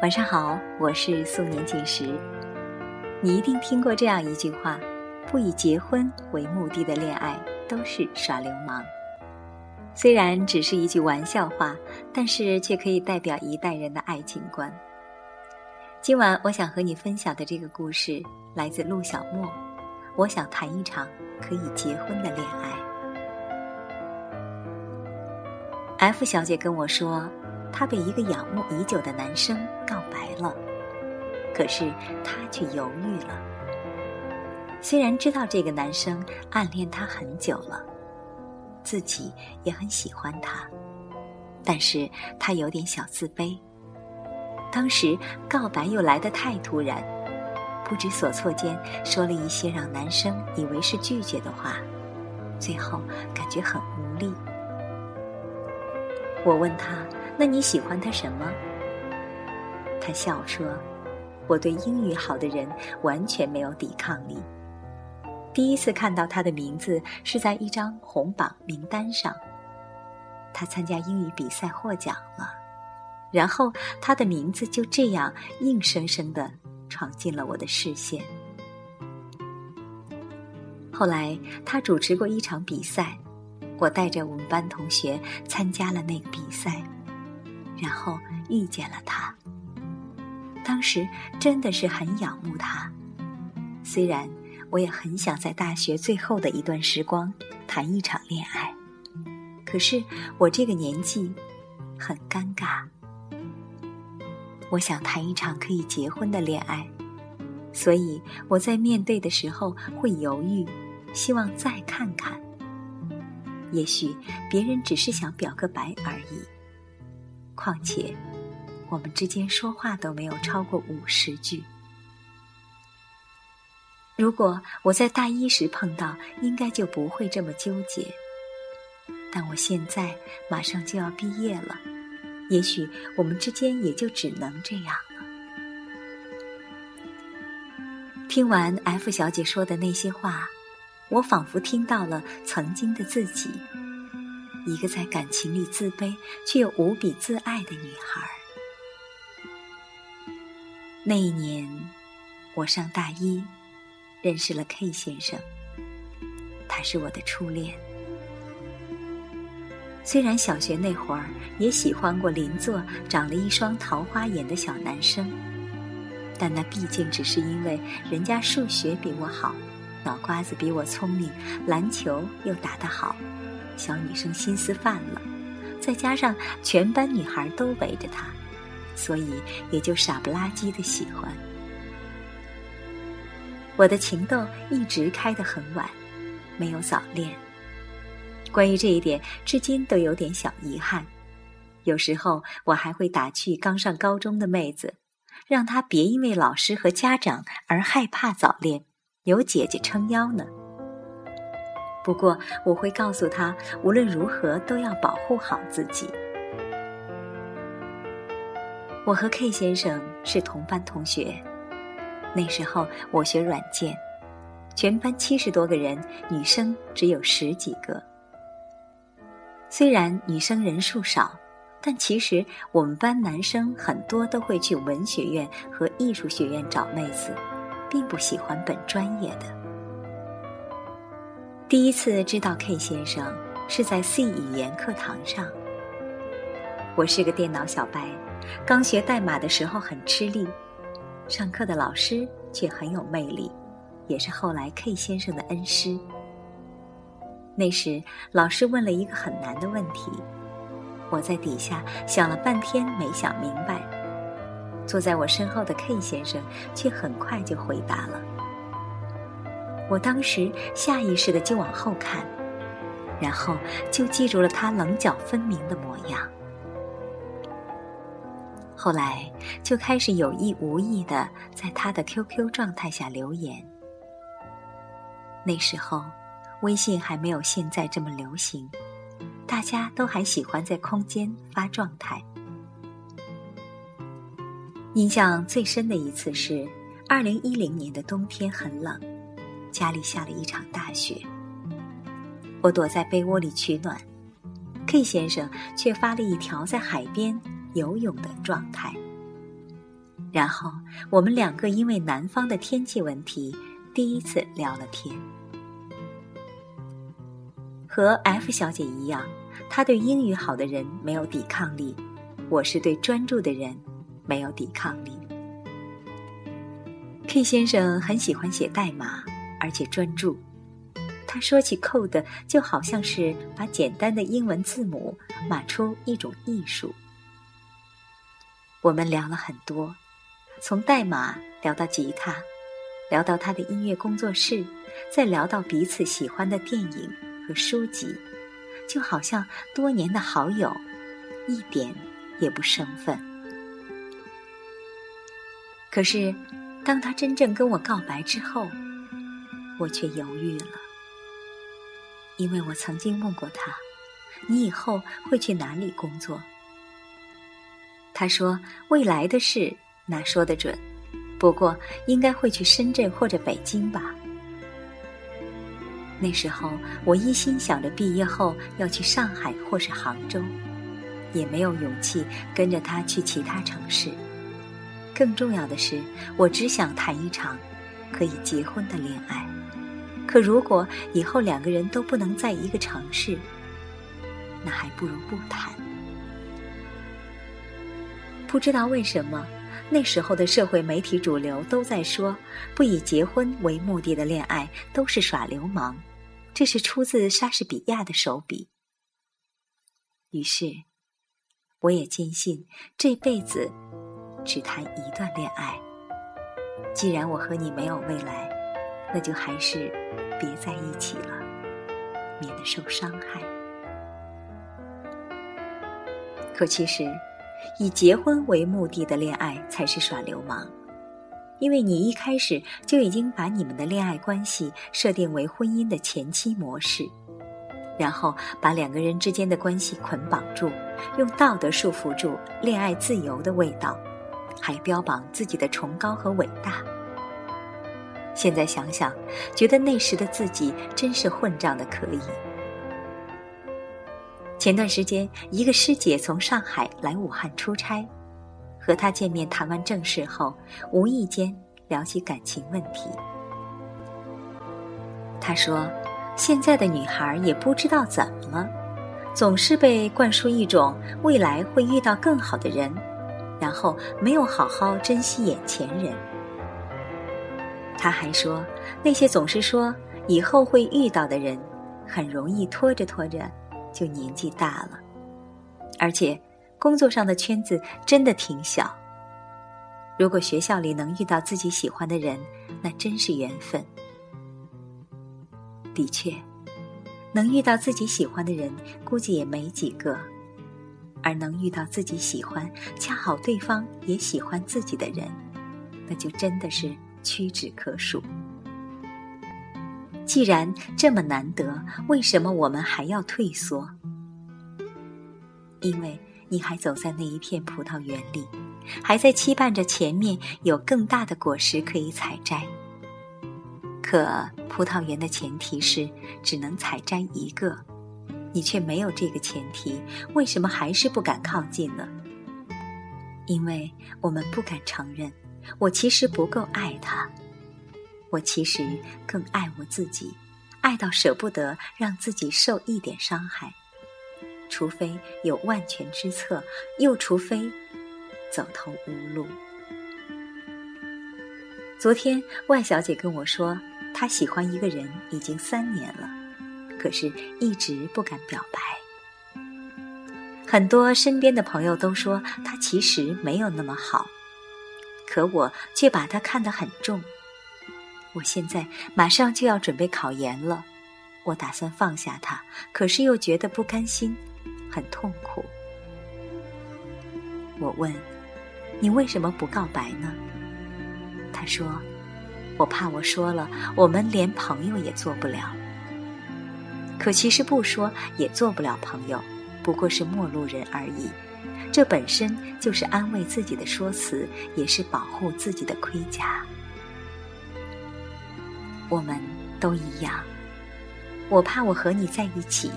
晚上好，我是素年锦时。你一定听过这样一句话：不以结婚为目的的恋爱都是耍流氓。虽然只是一句玩笑话，但是却可以代表一代人的爱情观。今晚我想和你分享的这个故事来自陆小莫。我想谈一场可以结婚的恋爱。F 小姐跟我说。她被一个仰慕已久的男生告白了，可是她却犹豫了。虽然知道这个男生暗恋她很久了，自己也很喜欢他，但是她有点小自卑。当时告白又来得太突然，不知所措间说了一些让男生以为是拒绝的话，最后感觉很无力。我问他。那你喜欢他什么？他笑说：“我对英语好的人完全没有抵抗力。第一次看到他的名字是在一张红榜名单上，他参加英语比赛获奖了，然后他的名字就这样硬生生的闯进了我的视线。后来他主持过一场比赛，我带着我们班同学参加了那个比赛。”然后遇见了他，当时真的是很仰慕他。虽然我也很想在大学最后的一段时光谈一场恋爱，可是我这个年纪很尴尬。我想谈一场可以结婚的恋爱，所以我在面对的时候会犹豫，希望再看看。也许别人只是想表个白而已。况且，我们之间说话都没有超过五十句。如果我在大一时碰到，应该就不会这么纠结。但我现在马上就要毕业了，也许我们之间也就只能这样了。听完 F 小姐说的那些话，我仿佛听到了曾经的自己。一个在感情里自卑却又无比自爱的女孩。那一年，我上大一，认识了 K 先生。他是我的初恋。虽然小学那会儿也喜欢过邻座长了一双桃花眼的小男生，但那毕竟只是因为人家数学比我好，脑瓜子比我聪明，篮球又打得好。小女生心思泛了，再加上全班女孩都围着她，所以也就傻不拉几的喜欢。我的情窦一直开得很晚，没有早恋。关于这一点，至今都有点小遗憾。有时候我还会打趣刚上高中的妹子，让她别因为老师和家长而害怕早恋，有姐姐撑腰呢。不过，我会告诉他，无论如何都要保护好自己。我和 K 先生是同班同学，那时候我学软件，全班七十多个人，女生只有十几个。虽然女生人数少，但其实我们班男生很多都会去文学院和艺术学院找妹子，并不喜欢本专业的。第一次知道 K 先生是在 C 语言课堂上。我是个电脑小白，刚学代码的时候很吃力，上课的老师却很有魅力，也是后来 K 先生的恩师。那时老师问了一个很难的问题，我在底下想了半天没想明白，坐在我身后的 K 先生却很快就回答了。我当时下意识的就往后看，然后就记住了他棱角分明的模样。后来就开始有意无意的在他的 QQ 状态下留言。那时候，微信还没有现在这么流行，大家都还喜欢在空间发状态。印象最深的一次是二零一零年的冬天，很冷。家里下了一场大雪，我躲在被窝里取暖，，K 先生却发了一条在海边游泳的状态。然后我们两个因为南方的天气问题，第一次聊了天。和 F 小姐一样，她对英语好的人没有抵抗力，我是对专注的人没有抵抗力。K 先生很喜欢写代码，而且专注。他说起 code 就好像是把简单的英文字母码出一种艺术。我们聊了很多，从代码聊到吉他，聊到他的音乐工作室，再聊到彼此喜欢的电影和书籍，就好像多年的好友，一点也不生分。可是，当他真正跟我告白之后，我却犹豫了。因为我曾经问过他：“你以后会去哪里工作？”他说：“未来的事哪说得准？不过应该会去深圳或者北京吧。”那时候我一心想着毕业后要去上海或是杭州，也没有勇气跟着他去其他城市。更重要的是，我只想谈一场可以结婚的恋爱。可如果以后两个人都不能在一个城市，那还不如不谈。不知道为什么，那时候的社会媒体主流都在说，不以结婚为目的的恋爱都是耍流氓。这是出自莎士比亚的手笔。于是，我也坚信这辈子只谈一段恋爱。既然我和你没有未来。那就还是别在一起了，免得受伤害。可其实，以结婚为目的的恋爱才是耍流氓，因为你一开始就已经把你们的恋爱关系设定为婚姻的前期模式，然后把两个人之间的关系捆绑住，用道德束缚住恋爱自由的味道，还标榜自己的崇高和伟大。现在想想，觉得那时的自己真是混账的可以。前段时间，一个师姐从上海来武汉出差，和她见面谈完正事后，无意间聊起感情问题。她说：“现在的女孩也不知道怎么了，总是被灌输一种未来会遇到更好的人，然后没有好好珍惜眼前人。”他还说，那些总是说以后会遇到的人，很容易拖着拖着就年纪大了，而且工作上的圈子真的挺小。如果学校里能遇到自己喜欢的人，那真是缘分。的确，能遇到自己喜欢的人，估计也没几个；而能遇到自己喜欢，恰好对方也喜欢自己的人，那就真的是。屈指可数。既然这么难得，为什么我们还要退缩？因为你还走在那一片葡萄园里，还在期盼着前面有更大的果实可以采摘。可葡萄园的前提是只能采摘一个，你却没有这个前提，为什么还是不敢靠近呢？因为我们不敢承认。我其实不够爱他，我其实更爱我自己，爱到舍不得让自己受一点伤害，除非有万全之策，又除非走投无路。昨天万小姐跟我说，她喜欢一个人已经三年了，可是一直不敢表白。很多身边的朋友都说，他其实没有那么好。可我却把他看得很重。我现在马上就要准备考研了，我打算放下他，可是又觉得不甘心，很痛苦。我问：“你为什么不告白呢？”他说：“我怕我说了，我们连朋友也做不了。可其实不说也做不了朋友，不过是陌路人而已。”这本身就是安慰自己的说辞，也是保护自己的盔甲。我们都一样，我怕我和你在一起，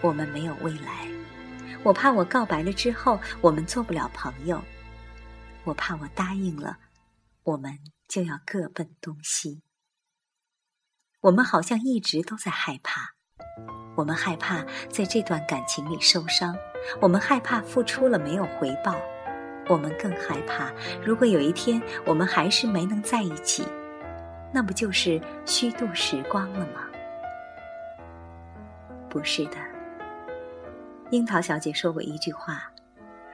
我们没有未来。我怕我告白了之后我们做不了朋友，我怕我答应了，我们就要各奔东西。我们好像一直都在害怕，我们害怕在这段感情里受伤，我们害怕付出了没有回报，我们更害怕如果有一天我们还是没能在一起，那不就是虚度时光了吗？不是的，樱桃小姐说过一句话：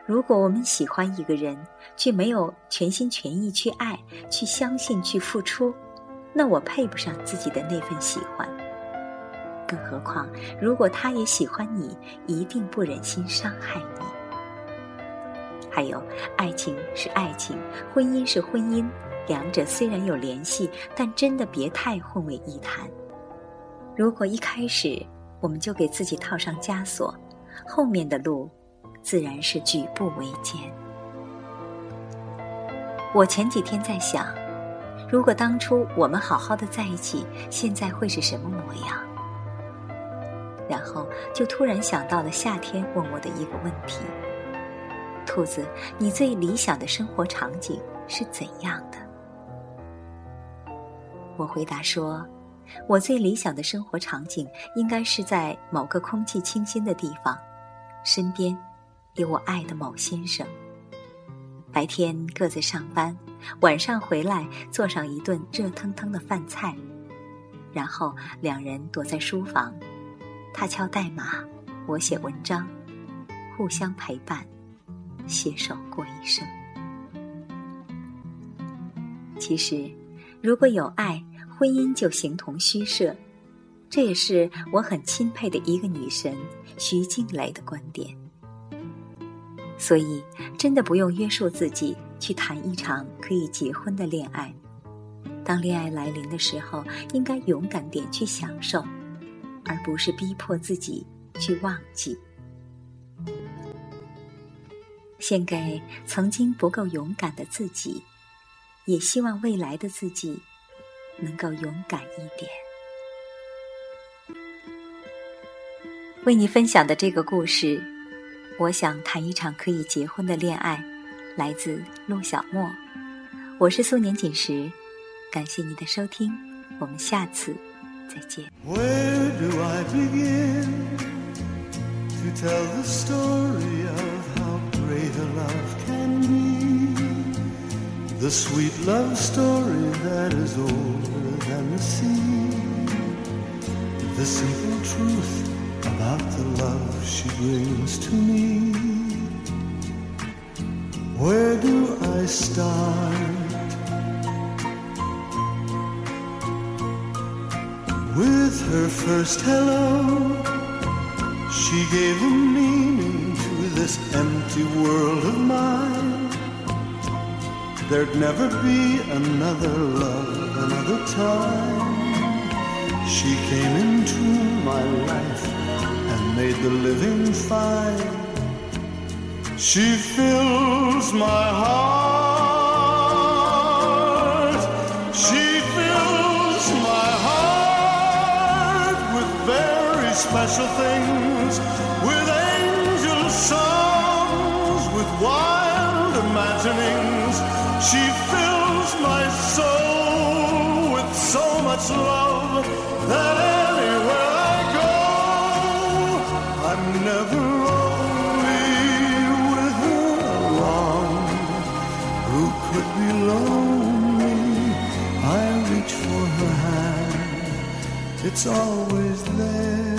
如果我们喜欢一个人，却没有全心全意去爱、去相信、去付出。那我配不上自己的那份喜欢，更何况如果他也喜欢你，一定不忍心伤害你。还有，爱情是爱情，婚姻是婚姻，两者虽然有联系，但真的别太混为一谈。如果一开始我们就给自己套上枷锁，后面的路自然是举步维艰。我前几天在想。如果当初我们好好的在一起，现在会是什么模样？然后就突然想到了夏天问我的一个问题：兔子，你最理想的生活场景是怎样的？我回答说，我最理想的生活场景应该是在某个空气清新的地方，身边有我爱的某先生。白天各自上班，晚上回来做上一顿热腾腾的饭菜，然后两人躲在书房，他敲代码，我写文章，互相陪伴，携手过一生。其实，如果有爱，婚姻就形同虚设，这也是我很钦佩的一个女神徐静蕾的观点。所以，真的不用约束自己去谈一场可以结婚的恋爱。当恋爱来临的时候，应该勇敢点去享受，而不是逼迫自己去忘记。献给曾经不够勇敢的自己，也希望未来的自己能够勇敢一点。为你分享的这个故事。我想谈一场可以结婚的恋爱，来自陆小莫。我是素年锦时，感谢你的收听，我们下次再见。Where do I begin to tell the story of how great a love can be? The sweet love story that is older than the sea. The simple truth about the love she brings to me. Where do I start? With her first hello, she gave a meaning to this empty world of mine. There'd never be another love, another time. She came into my life and made the living fine. She fills my heart. She special things, with angel songs, with wild imaginings. She fills my soul with so much love that anywhere. I go, I'm never lonely with her along. Who could be lonely? It's always there.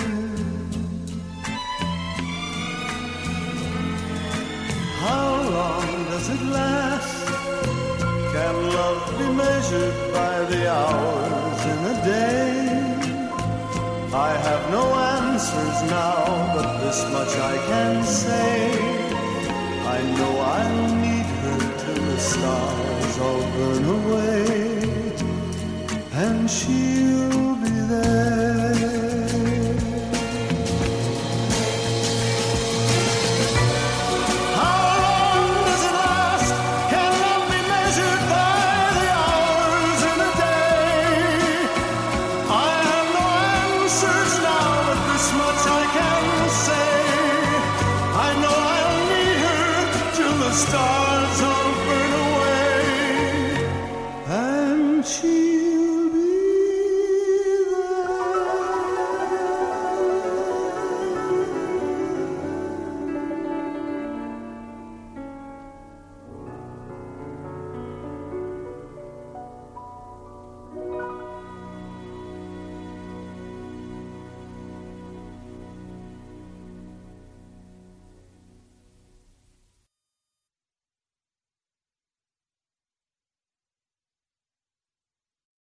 How long does it last? Can love be measured by the hours in a day? I have no answers now, but this much I can say. I know I'll need her till the stars all burn away, and she'll be.